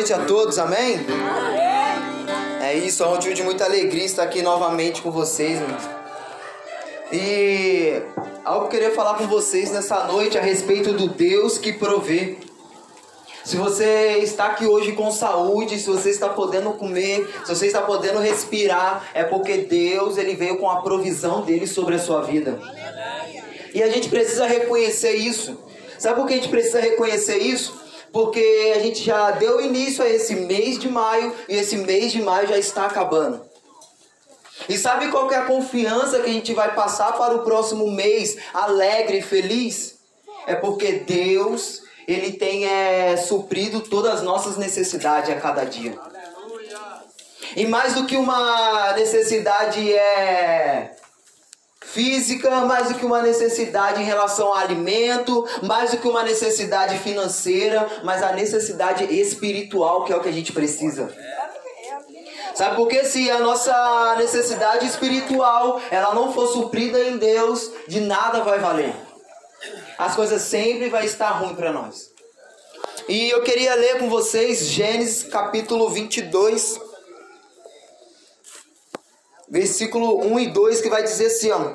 noite a todos, amém? É isso, é um motivo de muita alegria estar aqui novamente com vocês. E algo que eu queria falar com vocês nessa noite a respeito do Deus que provê. Se você está aqui hoje com saúde, se você está podendo comer, se você está podendo respirar, é porque Deus ele veio com a provisão dele sobre a sua vida. E a gente precisa reconhecer isso. Sabe por que a gente precisa reconhecer isso? Porque a gente já deu início a esse mês de maio e esse mês de maio já está acabando. E sabe qual é a confiança que a gente vai passar para o próximo mês alegre e feliz? É porque Deus, Ele tem é, suprido todas as nossas necessidades a cada dia. E mais do que uma necessidade é física, mais do que uma necessidade em relação ao alimento, mais do que uma necessidade financeira, mas a necessidade espiritual que é o que a gente precisa. Sabe por que se a nossa necessidade espiritual ela não for suprida em Deus, de nada vai valer. As coisas sempre vai estar ruim para nós. E eu queria ler com vocês Gênesis capítulo 22 versículo 1 e 2, que vai dizer assim, ó.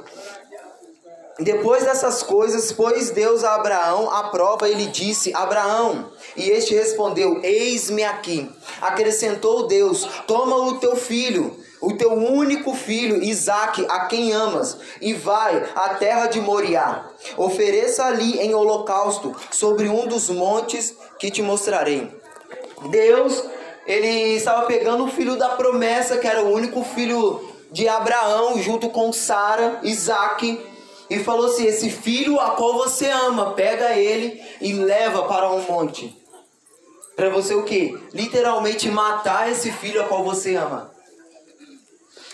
Depois dessas coisas, pôs Deus a Abraão à prova e lhe disse: Abraão, e este respondeu: Eis-me aqui. Acrescentou Deus: Toma o teu filho, o teu único filho, Isaque, a quem amas, e vai à terra de Moriá. Ofereça ali em holocausto sobre um dos montes que te mostrarei. Deus, ele estava pegando o filho da promessa, que era o único filho de Abraão junto com Sara, Isaac, e falou assim: Esse filho a qual você ama, pega ele e leva para um monte. Para você o que? Literalmente matar esse filho a qual você ama.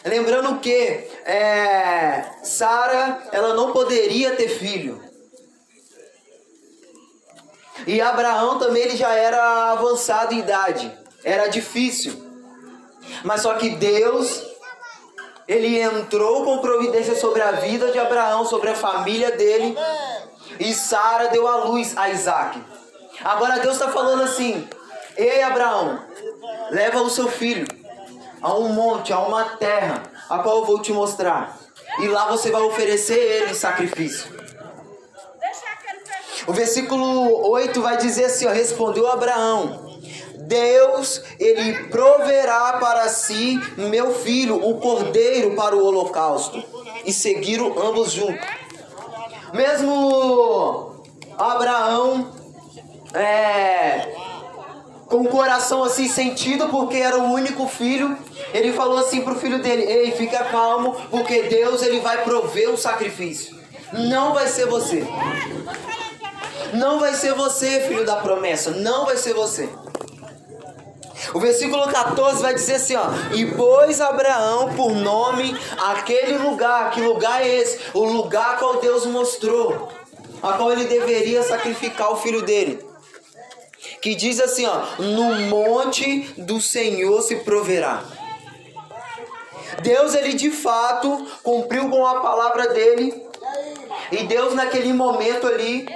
Lembrando que é, Sara ela não poderia ter filho. E Abraão também ele já era avançado em idade. Era difícil. Mas só que Deus ele entrou com providência sobre a vida de Abraão, sobre a família dele. E Sara deu a luz a Isaac. Agora Deus está falando assim: Ei Abraão, leva o seu filho a um monte, a uma terra, a qual eu vou te mostrar. E lá você vai oferecer ele em sacrifício. O versículo 8 vai dizer assim: ó, Respondeu Abraão: Deus, ele proverá para si meu filho, o cordeiro para o holocausto. E seguiram ambos juntos. Mesmo Abraão, é, com o coração assim sentido, porque era o único filho, ele falou assim pro filho dele: Ei, fica calmo, porque Deus ele vai prover o sacrifício. Não vai ser você. Não vai ser você, filho da promessa. Não vai ser você. O versículo 14 vai dizer assim, ó: "E pôs Abraão por nome aquele lugar, que lugar é esse? O lugar qual Deus mostrou, a qual ele deveria sacrificar o filho dele." Que diz assim, ó: "No monte do Senhor se proverá." Deus ele de fato cumpriu com a palavra dele. E Deus naquele momento ali,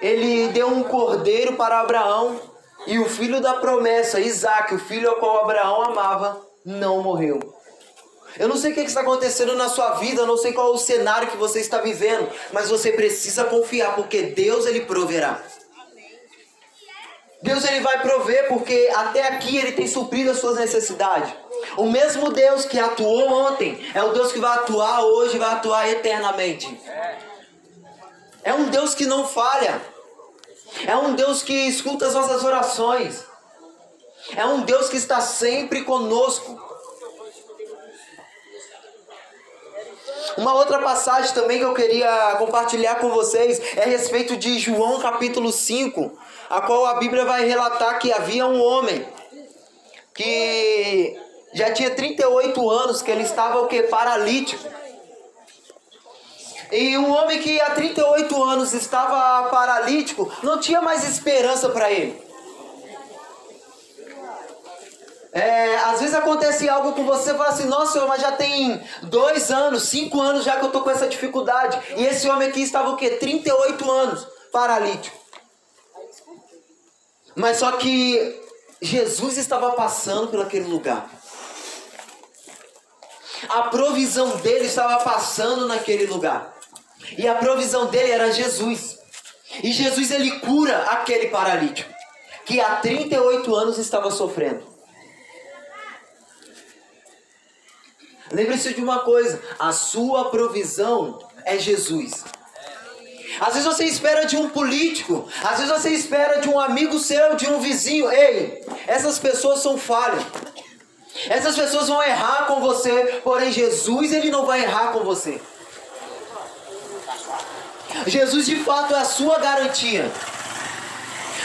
ele deu um cordeiro para Abraão e o filho da promessa, Isaac, o filho ao qual Abraão amava, não morreu. Eu não sei o que está acontecendo na sua vida, eu não sei qual é o cenário que você está vivendo, mas você precisa confiar, porque Deus ele proverá. Deus ele vai prover, porque até aqui ele tem suprido as suas necessidades. O mesmo Deus que atuou ontem é o Deus que vai atuar hoje, vai atuar eternamente. É um Deus que não falha. É um Deus que escuta as nossas orações. É um Deus que está sempre conosco. Uma outra passagem também que eu queria compartilhar com vocês é a respeito de João capítulo 5, a qual a Bíblia vai relatar que havia um homem que já tinha 38 anos, que ele estava o que? Paralítico. E um homem que há 38 anos estava paralítico, não tinha mais esperança para ele. É, às vezes acontece algo com você e fala assim, nossa, mas já tem dois anos, cinco anos já que eu tô com essa dificuldade. E esse homem aqui estava o quê? 38 anos, paralítico. Mas só que Jesus estava passando por aquele lugar. A provisão dele estava passando naquele lugar. E a provisão dele era Jesus. E Jesus ele cura aquele paralítico que há 38 anos estava sofrendo. Lembre-se de uma coisa: a sua provisão é Jesus. Às vezes você espera de um político, às vezes você espera de um amigo seu, de um vizinho. Ei, essas pessoas são falhas. Essas pessoas vão errar com você, porém Jesus ele não vai errar com você. Jesus de fato é a sua garantia.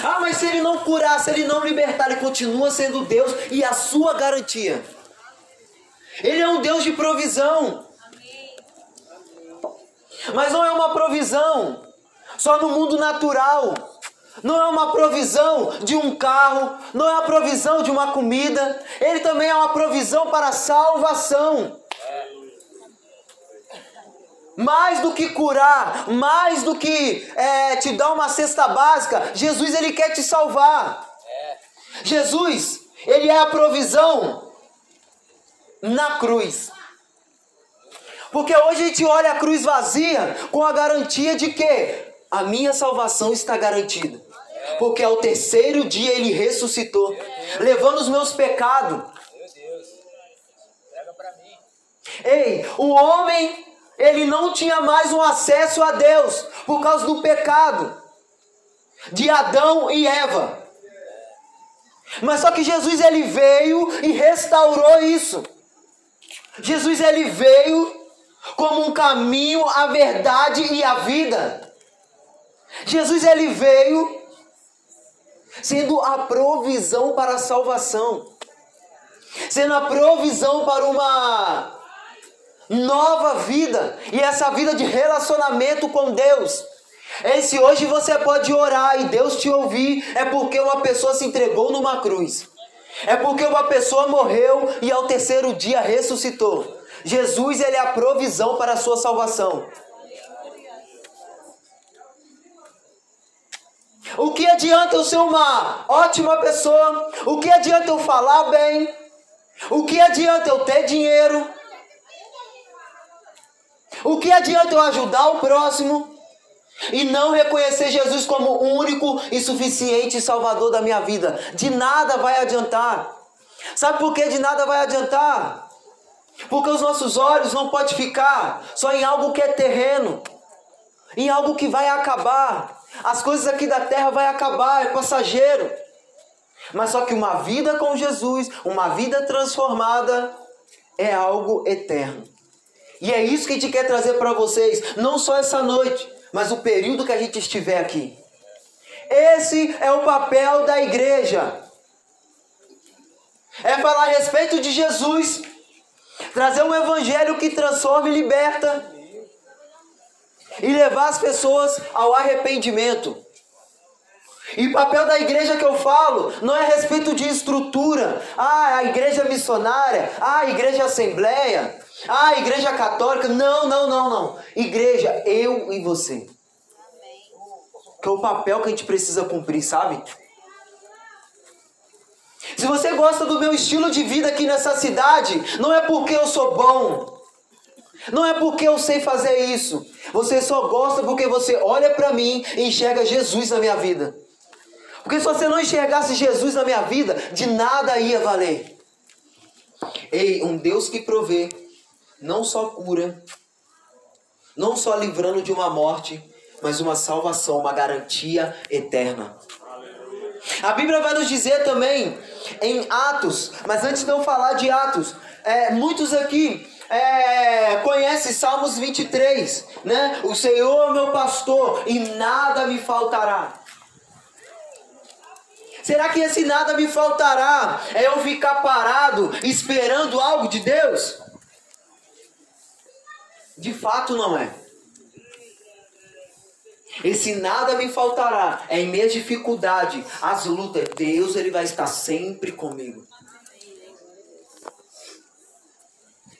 Ah, mas se ele não curar, se ele não libertar, ele continua sendo Deus e a sua garantia. Ele é um Deus de provisão. Mas não é uma provisão só no mundo natural. Não é uma provisão de um carro, não é a provisão de uma comida, ele também é uma provisão para a salvação. Mais do que curar, mais do que é, te dar uma cesta básica, Jesus ele quer te salvar. Jesus, ele é a provisão na cruz. Porque hoje a gente olha a cruz vazia com a garantia de que a minha salvação está garantida. Porque ao terceiro dia ele ressuscitou, levando os meus pecados. Ei, o homem, ele não tinha mais um acesso a Deus por causa do pecado de Adão e Eva. Mas só que Jesus ele veio e restaurou isso. Jesus ele veio como um caminho, a verdade e a vida. Jesus ele veio sendo a provisão para a salvação, sendo a provisão para uma nova vida e essa vida de relacionamento com Deus. E se hoje você pode orar e Deus te ouvir, é porque uma pessoa se entregou numa cruz. É porque uma pessoa morreu e ao terceiro dia ressuscitou. Jesus ele é a provisão para a sua salvação. O que adianta eu ser uma ótima pessoa? O que adianta eu falar bem? O que adianta eu ter dinheiro? O que adianta eu ajudar o próximo e não reconhecer Jesus como o único e suficiente Salvador da minha vida? De nada vai adiantar. Sabe por que de nada vai adiantar? Porque os nossos olhos não podem ficar só em algo que é terreno, em algo que vai acabar. As coisas aqui da terra vai acabar, é passageiro. Mas só que uma vida com Jesus, uma vida transformada, é algo eterno. E é isso que a gente quer trazer para vocês, não só essa noite, mas o período que a gente estiver aqui. Esse é o papel da igreja. É falar a respeito de Jesus Trazer um evangelho que transforma e liberta. E levar as pessoas ao arrependimento. E o papel da igreja que eu falo não é a respeito de estrutura. Ah, a igreja missionária. Ah, a igreja assembleia. Ah, igreja católica. Não, não, não, não. Igreja, eu e você. Que é o papel que a gente precisa cumprir, sabe? Se você gosta do meu estilo de vida aqui nessa cidade, não é porque eu sou bom. Não é porque eu sei fazer isso. Você só gosta porque você olha para mim e enxerga Jesus na minha vida. Porque se você não enxergasse Jesus na minha vida, de nada ia valer. Ei, um Deus que provê, não só cura, não só livrando de uma morte, mas uma salvação, uma garantia eterna. A Bíblia vai nos dizer também em Atos, mas antes de eu falar de Atos, é, muitos aqui é, conhecem Salmos 23, né? O Senhor é meu pastor e nada me faltará. Será que esse nada me faltará é eu ficar parado esperando algo de Deus? De fato não é. Esse nada me faltará. É em minha dificuldade, as lutas, Deus ele vai estar sempre comigo.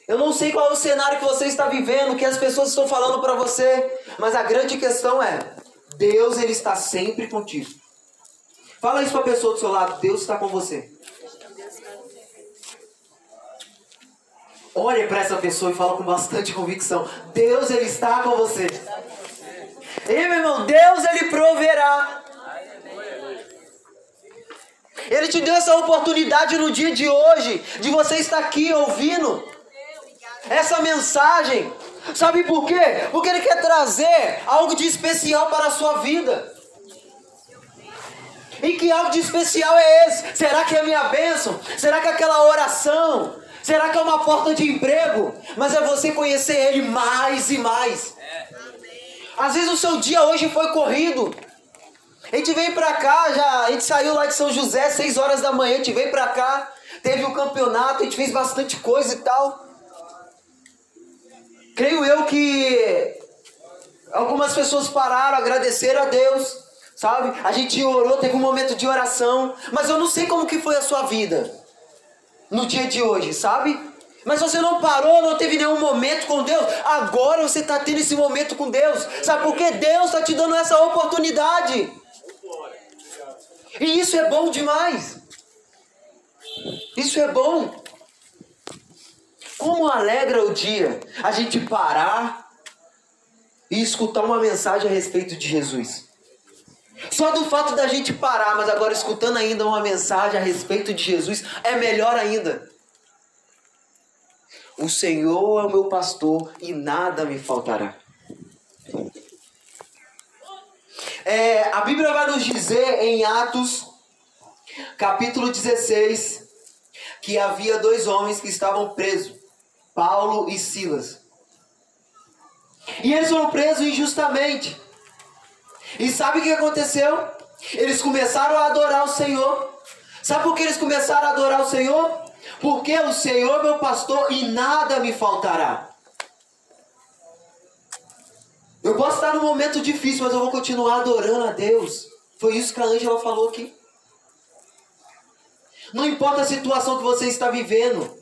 Eu não sei qual é o cenário que você está vivendo, que as pessoas estão falando para você, mas a grande questão é: Deus ele está sempre contigo. Fala isso para a pessoa do seu lado. Deus está com você. Olhe para essa pessoa e fala com bastante convicção. Deus, Ele está com você. E meu irmão, Deus, Ele proverá. Ele te deu essa oportunidade no dia de hoje, de você estar aqui ouvindo essa mensagem. Sabe por quê? Porque Ele quer trazer algo de especial para a sua vida. E que algo de especial é esse? Será que é a minha bênção? Será que é aquela oração? Será que é uma porta de emprego? Mas é você conhecer Ele mais e mais. Às vezes o seu dia hoje foi corrido. A gente veio pra cá, já, a gente saiu lá de São José, 6 horas da manhã, a gente veio pra cá, teve o um campeonato, a gente fez bastante coisa e tal. Creio eu que algumas pessoas pararam, agradeceram a Deus, sabe? A gente orou, teve um momento de oração, mas eu não sei como que foi a sua vida no dia de hoje, sabe? Mas você não parou, não teve nenhum momento com Deus. Agora você está tendo esse momento com Deus. Sabe por quê? Deus está te dando essa oportunidade. E isso é bom demais. Isso é bom. Como alegra o dia a gente parar e escutar uma mensagem a respeito de Jesus. Só do fato da gente parar, mas agora escutando ainda uma mensagem a respeito de Jesus, é melhor ainda. O Senhor é o meu pastor e nada me faltará. É, a Bíblia vai nos dizer em Atos, capítulo 16, que havia dois homens que estavam presos, Paulo e Silas. E eles foram presos injustamente. E sabe o que aconteceu? Eles começaram a adorar o Senhor. Sabe por que eles começaram a adorar o Senhor? Porque o Senhor é meu pastor e nada me faltará. Eu posso estar num momento difícil, mas eu vou continuar adorando a Deus. Foi isso que a Ângela falou aqui. Não importa a situação que você está vivendo.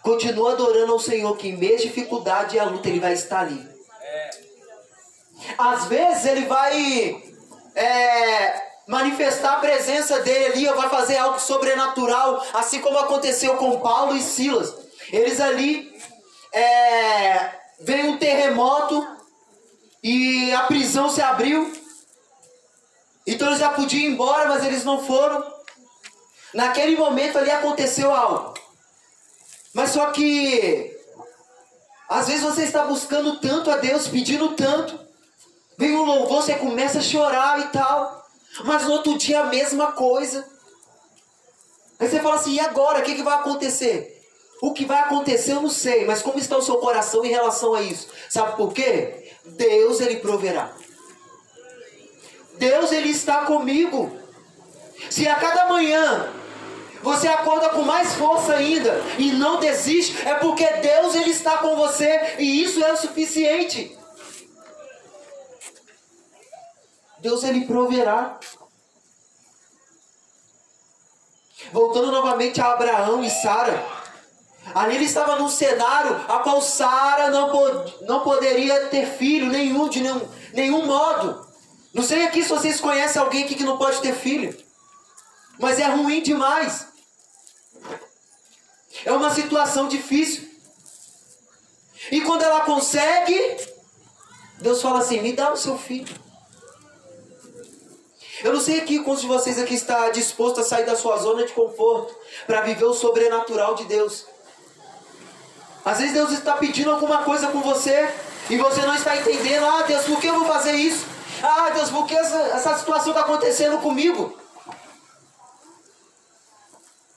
Continua adorando ao Senhor, que em meio à dificuldade e à luta, Ele vai estar ali. Às vezes Ele vai é, manifestar a presença dele ali, vai fazer algo sobrenatural, assim como aconteceu com Paulo e Silas. Eles ali é, veio um terremoto e a prisão se abriu. Então eles já podiam ir embora, mas eles não foram. Naquele momento ali aconteceu algo. Mas só que às vezes você está buscando tanto a Deus, pedindo tanto. Vem um louvor, você começa a chorar e tal. Mas no outro dia a mesma coisa. Aí você fala assim: e agora? O que, que vai acontecer? O que vai acontecer eu não sei, mas como está o seu coração em relação a isso? Sabe por quê? Deus ele proverá. Deus ele está comigo. Se a cada manhã você acorda com mais força ainda e não desiste, é porque Deus ele está com você e isso é o suficiente. Deus ele proverá. Voltando novamente a Abraão e Sara. Ali ele estava num cenário a qual Sara não, pod não poderia ter filho nenhum, de nenhum, nenhum modo. Não sei aqui se vocês conhecem alguém aqui que não pode ter filho. Mas é ruim demais. É uma situação difícil. E quando ela consegue, Deus fala assim: me dá o seu filho. Eu não sei aqui quantos de vocês aqui está disposto a sair da sua zona de conforto para viver o sobrenatural de Deus. Às vezes Deus está pedindo alguma coisa com você e você não está entendendo. Ah, Deus, por que eu vou fazer isso? Ah, Deus, por que essa, essa situação está acontecendo comigo?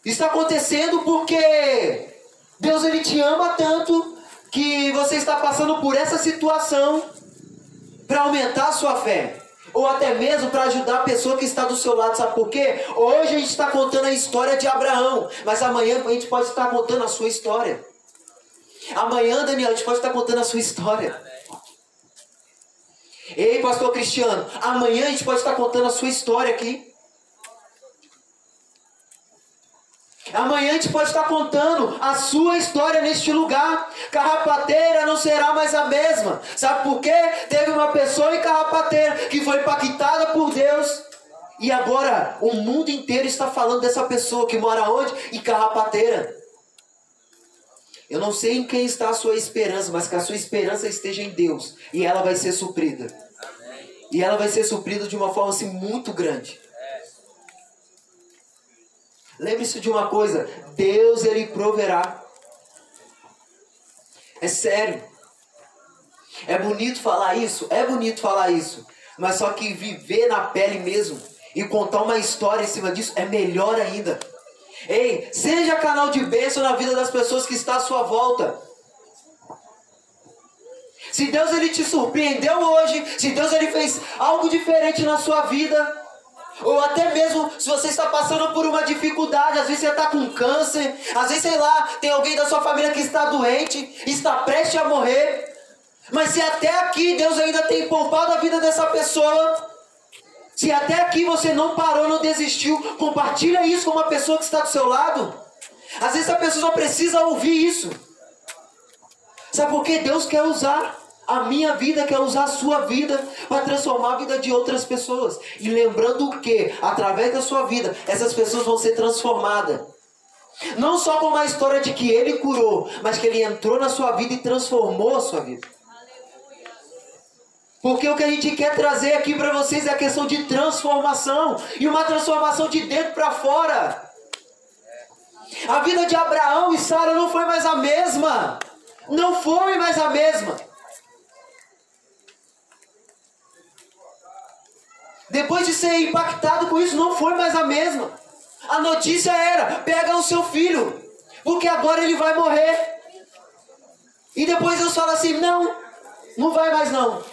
Está acontecendo porque Deus ele te ama tanto que você está passando por essa situação para aumentar a sua fé ou até mesmo para ajudar a pessoa que está do seu lado, sabe por quê? Hoje a gente está contando a história de Abraão, mas amanhã a gente pode estar contando a sua história. Amanhã, Daniel, a gente pode estar contando a sua história. Ei, pastor Cristiano, amanhã a gente pode estar contando a sua história aqui. Amanhã a gente pode estar contando a sua história neste lugar. Carrapateira não será mais a mesma. Sabe por quê? Teve uma pessoa em Carrapateira que foi impactada por Deus E agora o mundo inteiro está falando dessa pessoa que mora onde? Em Carrapateira. Eu não sei em quem está a sua esperança, mas que a sua esperança esteja em Deus. E ela vai ser suprida. E ela vai ser suprida de uma forma assim muito grande. Lembre-se de uma coisa: Deus ele proverá. É sério. É bonito falar isso? É bonito falar isso. Mas só que viver na pele mesmo e contar uma história em cima disso é melhor ainda. Ei, seja canal de bênção na vida das pessoas que está à sua volta. Se Deus ele te surpreendeu hoje, se Deus ele fez algo diferente na sua vida, ou até mesmo se você está passando por uma dificuldade, às vezes você está com câncer, às vezes, sei lá, tem alguém da sua família que está doente, está prestes a morrer. Mas se até aqui Deus ainda tem poupado a vida dessa pessoa, se até aqui você não parou, não desistiu, compartilha isso com uma pessoa que está do seu lado. Às vezes a pessoa só precisa ouvir isso. Sabe por que Deus quer usar a minha vida, quer usar a sua vida para transformar a vida de outras pessoas. E lembrando que, através da sua vida, essas pessoas vão ser transformadas. Não só com uma história de que ele curou, mas que ele entrou na sua vida e transformou a sua vida. Porque o que a gente quer trazer aqui para vocês é a questão de transformação e uma transformação de dentro para fora. A vida de Abraão e Sara não foi mais a mesma. Não foi mais a mesma. Depois de ser impactado com isso, não foi mais a mesma. A notícia era: pega o seu filho, porque agora ele vai morrer. E depois Deus fala assim: não, não vai mais não.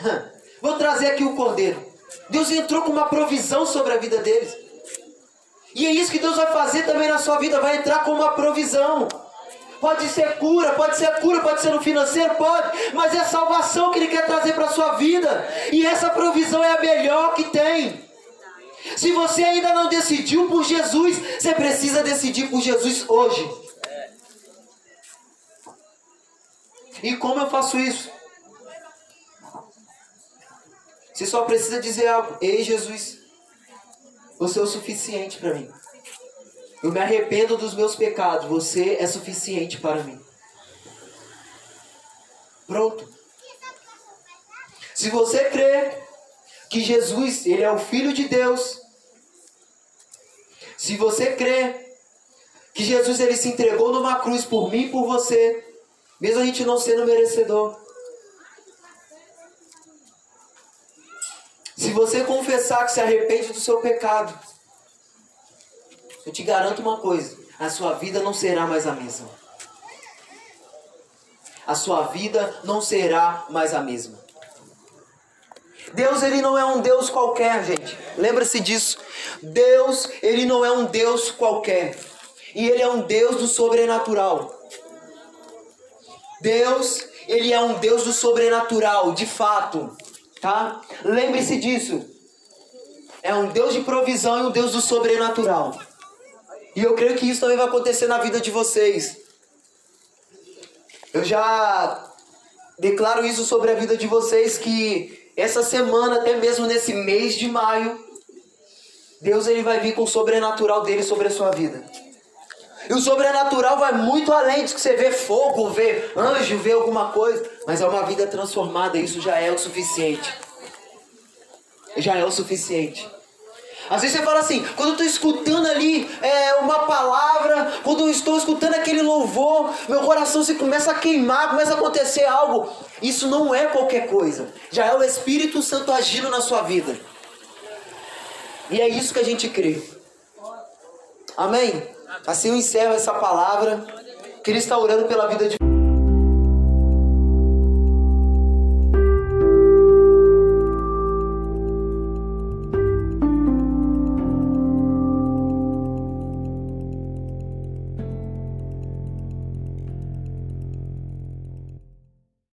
Vou trazer aqui o cordeiro. Deus entrou com uma provisão sobre a vida deles. E é isso que Deus vai fazer também na sua vida, vai entrar com uma provisão. Pode ser cura, pode ser cura, pode ser no financeiro, pode, mas é salvação que Ele quer trazer para a sua vida. E essa provisão é a melhor que tem. Se você ainda não decidiu por Jesus, você precisa decidir por Jesus hoje. E como eu faço isso? Você só precisa dizer algo. Ei, Jesus, você é o suficiente para mim. Eu me arrependo dos meus pecados. Você é suficiente para mim. Pronto. Se você crê que Jesus, ele é o filho de Deus, se você crê que Jesus ele se entregou numa cruz por mim e por você, mesmo a gente não sendo merecedor, Se você confessar que se arrepende do seu pecado, eu te garanto uma coisa: a sua vida não será mais a mesma. A sua vida não será mais a mesma. Deus ele não é um Deus qualquer, gente. Lembra-se disso. Deus ele não é um Deus qualquer. E ele é um Deus do sobrenatural. Deus, ele é um Deus do sobrenatural, de fato tá? Lembre-se disso. É um Deus de provisão e um Deus do sobrenatural. E eu creio que isso também vai acontecer na vida de vocês. Eu já declaro isso sobre a vida de vocês que essa semana, até mesmo nesse mês de maio, Deus ele vai vir com o sobrenatural dele sobre a sua vida. E o sobrenatural vai muito além de que você vê fogo, vê anjo, vê alguma coisa. Mas é uma vida transformada, isso já é o suficiente. Já é o suficiente. Às vezes você fala assim, quando eu estou escutando ali é, uma palavra, quando eu estou escutando aquele louvor, meu coração se começa a queimar, começa a acontecer algo. Isso não é qualquer coisa. Já é o Espírito Santo agindo na sua vida. E é isso que a gente crê. Amém? Assim eu encerro essa palavra. Queria estar orando pela vida de